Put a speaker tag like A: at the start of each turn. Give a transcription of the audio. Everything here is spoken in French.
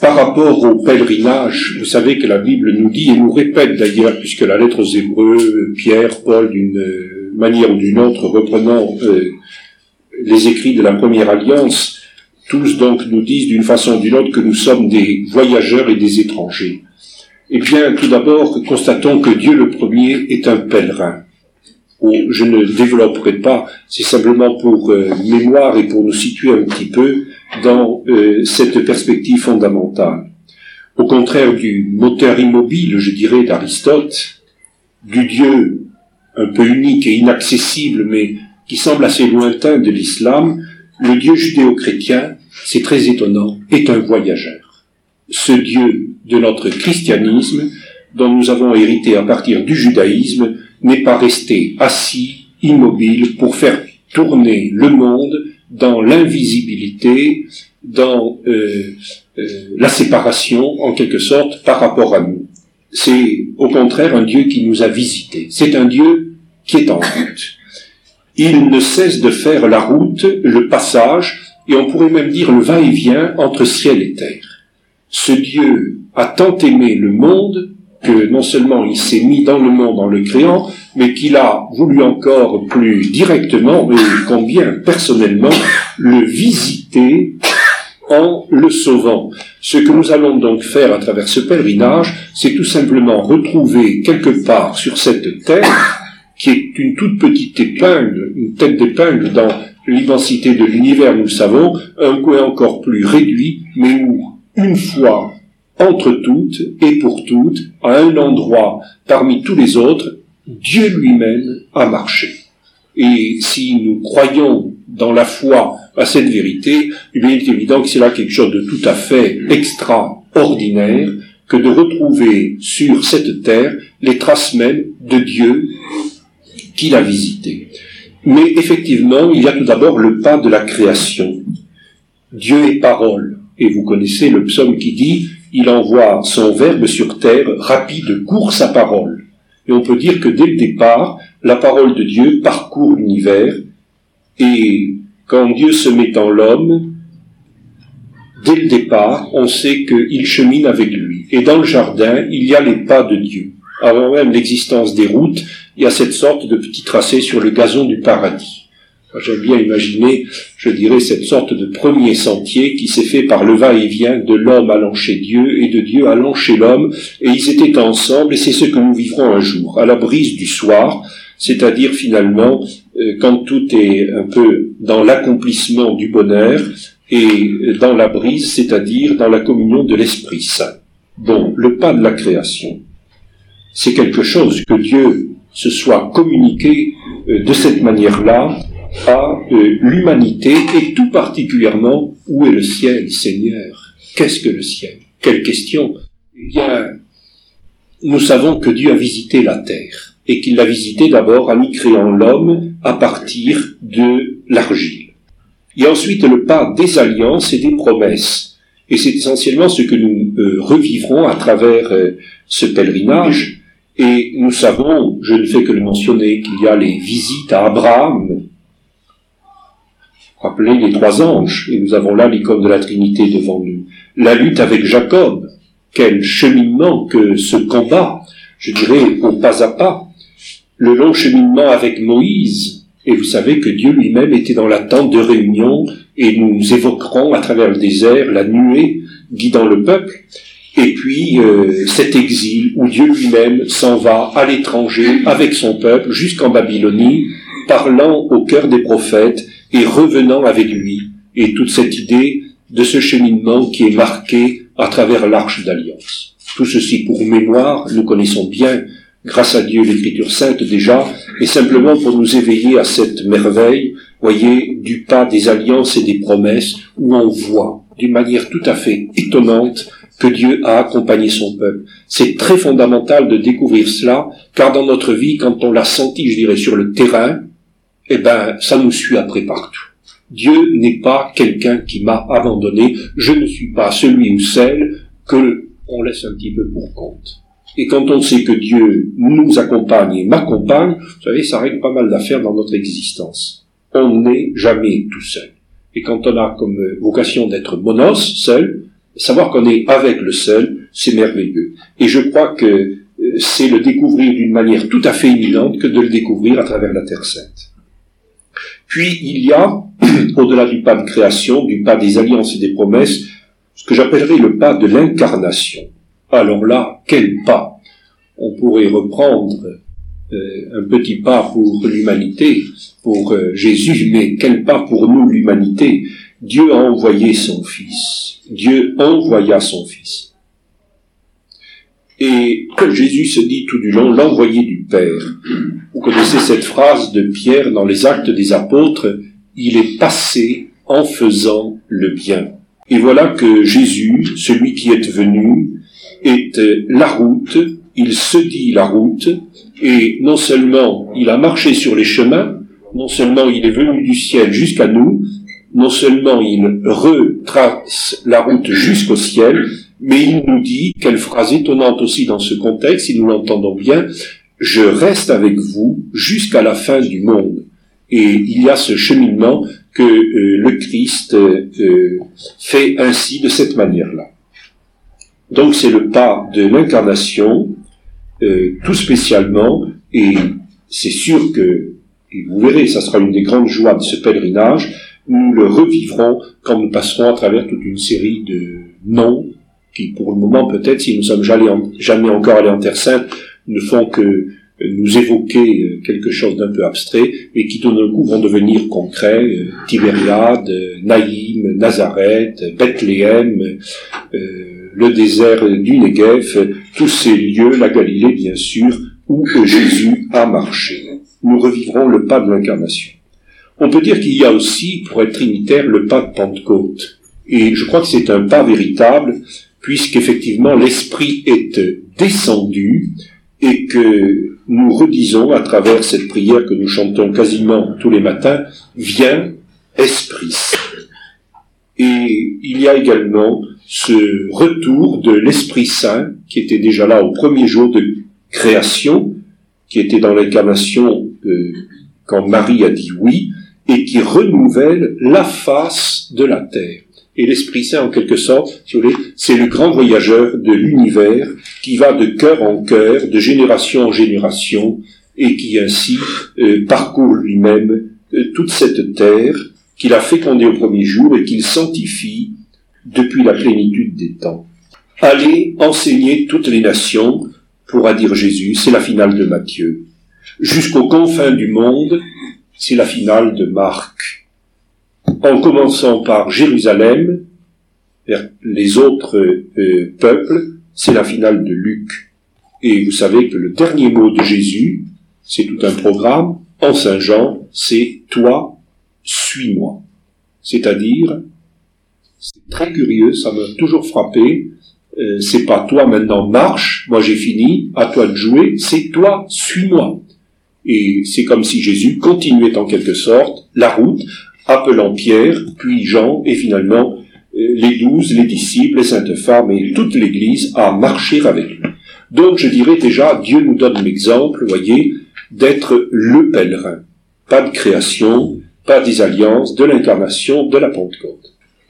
A: par rapport au pèlerinage, vous savez que la Bible nous dit, et nous répète d'ailleurs, puisque la lettre aux Hébreux, Pierre, Paul, d'une manière ou d'une autre, reprenant euh, les écrits de la première alliance, tous donc nous disent d'une façon ou d'une autre que nous sommes des voyageurs et des étrangers. Eh bien, tout d'abord, constatons que Dieu le premier est un pèlerin. Je ne développerai pas, c'est simplement pour euh, mémoire et pour nous situer un petit peu dans euh, cette perspective fondamentale. Au contraire du moteur immobile, je dirais, d'Aristote, du Dieu un peu unique et inaccessible, mais qui semble assez lointain de l'islam, le Dieu judéo-chrétien, c'est très étonnant, est un voyageur. Ce Dieu de notre christianisme, dont nous avons hérité à partir du judaïsme, n'est pas resté assis, immobile, pour faire tourner le monde dans l'invisibilité, dans euh, euh, la séparation, en quelque sorte, par rapport à nous. C'est au contraire un Dieu qui nous a visités. C'est un Dieu qui est en route. Il ne cesse de faire la route, le passage, et on pourrait même dire le va-et-vient entre ciel et terre. Ce Dieu a tant aimé le monde que non seulement il s'est mis dans le monde en le créant, mais qu'il a voulu encore plus directement, et combien personnellement, le visiter en le sauvant. Ce que nous allons donc faire à travers ce pèlerinage, c'est tout simplement retrouver quelque part sur cette terre, qui est une toute petite épingle, une tête d'épingle dans l'immensité de l'univers, nous le savons, un coin encore plus réduit, mais où, une fois entre toutes et pour toutes, à un endroit parmi tous les autres, Dieu lui-même a marché. Et si nous croyons dans la foi à cette vérité, il est évident que c'est là quelque chose de tout à fait extraordinaire que de retrouver sur cette terre les traces mêmes de Dieu qu'il a visité. Mais effectivement, il y a tout d'abord le pas de la création. Dieu est parole. Et vous connaissez le psaume qui dit, il envoie son verbe sur terre, rapide, court sa parole. Et on peut dire que dès le départ, la parole de Dieu parcourt l'univers, et quand Dieu se met en l'homme, dès le départ, on sait qu'il chemine avec lui. Et dans le jardin, il y a les pas de Dieu. Avant même l'existence des routes, il y a cette sorte de petit tracé sur le gazon du paradis. J'aime bien imaginer, je dirais, cette sorte de premier sentier qui s'est fait par le va-et-vient de l'homme allant chez Dieu et de Dieu allant chez l'homme, et ils étaient ensemble, et c'est ce que nous vivrons un jour, à la brise du soir, c'est-à-dire finalement euh, quand tout est un peu dans l'accomplissement du bonheur et dans la brise, c'est-à-dire dans la communion de l'Esprit Saint. Bon, le pas de la création, c'est quelque chose que Dieu se soit communiqué euh, de cette manière-là à euh, l'humanité et tout particulièrement où est le ciel, Seigneur? Qu'est-ce que le ciel? Quelle question? Eh bien, nous savons que Dieu a visité la terre et qu'il l'a visité d'abord en y créant l'homme à partir de l'argile. A ensuite le pas des alliances et des promesses. Et c'est essentiellement ce que nous euh, revivrons à travers euh, ce pèlerinage. Et nous savons, je ne fais que le mentionner, qu'il y a les visites à Abraham, Rappelez les trois anges, et nous avons là l'icône de la Trinité devant nous. La lutte avec Jacob, quel cheminement que ce combat, je dirais au pas à pas. Le long cheminement avec Moïse, et vous savez que Dieu lui-même était dans l'attente de réunion, et nous évoquerons à travers le désert la nuée guidant le peuple, et puis euh, cet exil où Dieu lui-même s'en va à l'étranger avec son peuple jusqu'en Babylonie, parlant au cœur des prophètes et revenant avec lui, et toute cette idée de ce cheminement qui est marqué à travers l'arche d'alliance. Tout ceci pour mémoire, nous connaissons bien, grâce à Dieu, l'écriture sainte déjà, et simplement pour nous éveiller à cette merveille, voyez, du pas des alliances et des promesses, où on voit, d'une manière tout à fait étonnante, que Dieu a accompagné son peuple. C'est très fondamental de découvrir cela, car dans notre vie, quand on l'a senti, je dirais, sur le terrain, eh ben, ça nous suit après partout. Dieu n'est pas quelqu'un qui m'a abandonné. Je ne suis pas celui ou celle que on laisse un petit peu pour compte. Et quand on sait que Dieu nous accompagne et m'accompagne, vous savez, ça règle pas mal d'affaires dans notre existence. On n'est jamais tout seul. Et quand on a comme vocation d'être monos, seul, savoir qu'on est avec le seul, c'est merveilleux. Et je crois que euh, c'est le découvrir d'une manière tout à fait éminente que de le découvrir à travers la Terre Sainte. Puis il y a, au-delà du pas de création, du pas des alliances et des promesses, ce que j'appellerais le pas de l'incarnation. Alors là, quel pas? On pourrait reprendre euh, un petit pas pour l'humanité, pour euh, Jésus, mais quel pas pour nous l'humanité? Dieu a envoyé son Fils. Dieu envoya son Fils. Et comme Jésus se dit tout du long, l'envoyé du Père. Vous connaissez cette phrase de Pierre dans les actes des apôtres, il est passé en faisant le bien. Et voilà que Jésus, celui qui est venu, est la route, il se dit la route, et non seulement il a marché sur les chemins, non seulement il est venu du ciel jusqu'à nous, non seulement il retrace la route jusqu'au ciel, mais il nous dit, quelle phrase étonnante aussi dans ce contexte, si nous l'entendons bien, je reste avec vous jusqu'à la fin du monde. Et il y a ce cheminement que euh, le Christ euh, fait ainsi, de cette manière-là. Donc c'est le pas de l'incarnation, euh, tout spécialement, et c'est sûr que, et vous verrez, ça sera une des grandes joies de ce pèlerinage, nous le revivrons quand nous passerons à travers toute une série de noms qui, pour le moment, peut-être, si nous sommes jamais, encore allés en Terre Sainte, ne font que nous évoquer euh, quelque chose d'un peu abstrait, mais qui tout d'un coup vont devenir concrets. Euh, Tibériade, Naïm, Nazareth, Bethléem, le désert du Negev, tous ces lieux, la Galilée bien sûr, où Jésus a marché. Nous revivrons le pas de l'incarnation. On peut dire qu'il y a aussi, pour être trinitaire, le pas de Pentecôte. Et je crois que c'est un pas véritable, puisqu'effectivement l'Esprit est descendu et que nous redisons à travers cette prière que nous chantons quasiment tous les matins, viens, Esprit. Et il y a également ce retour de l'Esprit Saint, qui était déjà là au premier jour de création, qui était dans l'incarnation euh, quand Marie a dit oui, et qui renouvelle la face de la terre. Et l'Esprit Saint, en quelque sorte, c'est le grand voyageur de l'univers qui va de cœur en cœur, de génération en génération, et qui ainsi euh, parcourt lui-même euh, toute cette terre qu'il a fécondée au premier jour et qu'il sanctifie depuis la plénitude des temps. Allez enseigner toutes les nations, pourra dire Jésus, c'est la finale de Matthieu. Jusqu'aux confins du monde, c'est la finale de Marc. En commençant par Jérusalem, vers les autres euh, peuples, c'est la finale de Luc. Et vous savez que le dernier mot de Jésus, c'est tout un programme, en Saint Jean, c'est toi, suis-moi. C'est-à-dire, c'est très curieux, ça m'a toujours frappé. Euh, c'est pas toi maintenant marche, moi j'ai fini, à toi de jouer, c'est toi suis-moi. Et c'est comme si Jésus continuait en quelque sorte la route, appelant Pierre, puis Jean, et finalement euh, les douze, les disciples, les saintes femmes et toute l'Église à marcher avec lui. Donc je dirais déjà, Dieu nous donne l'exemple, voyez, d'être le pèlerin. Pas de création, pas des alliances, de l'incarnation, de la Pentecôte.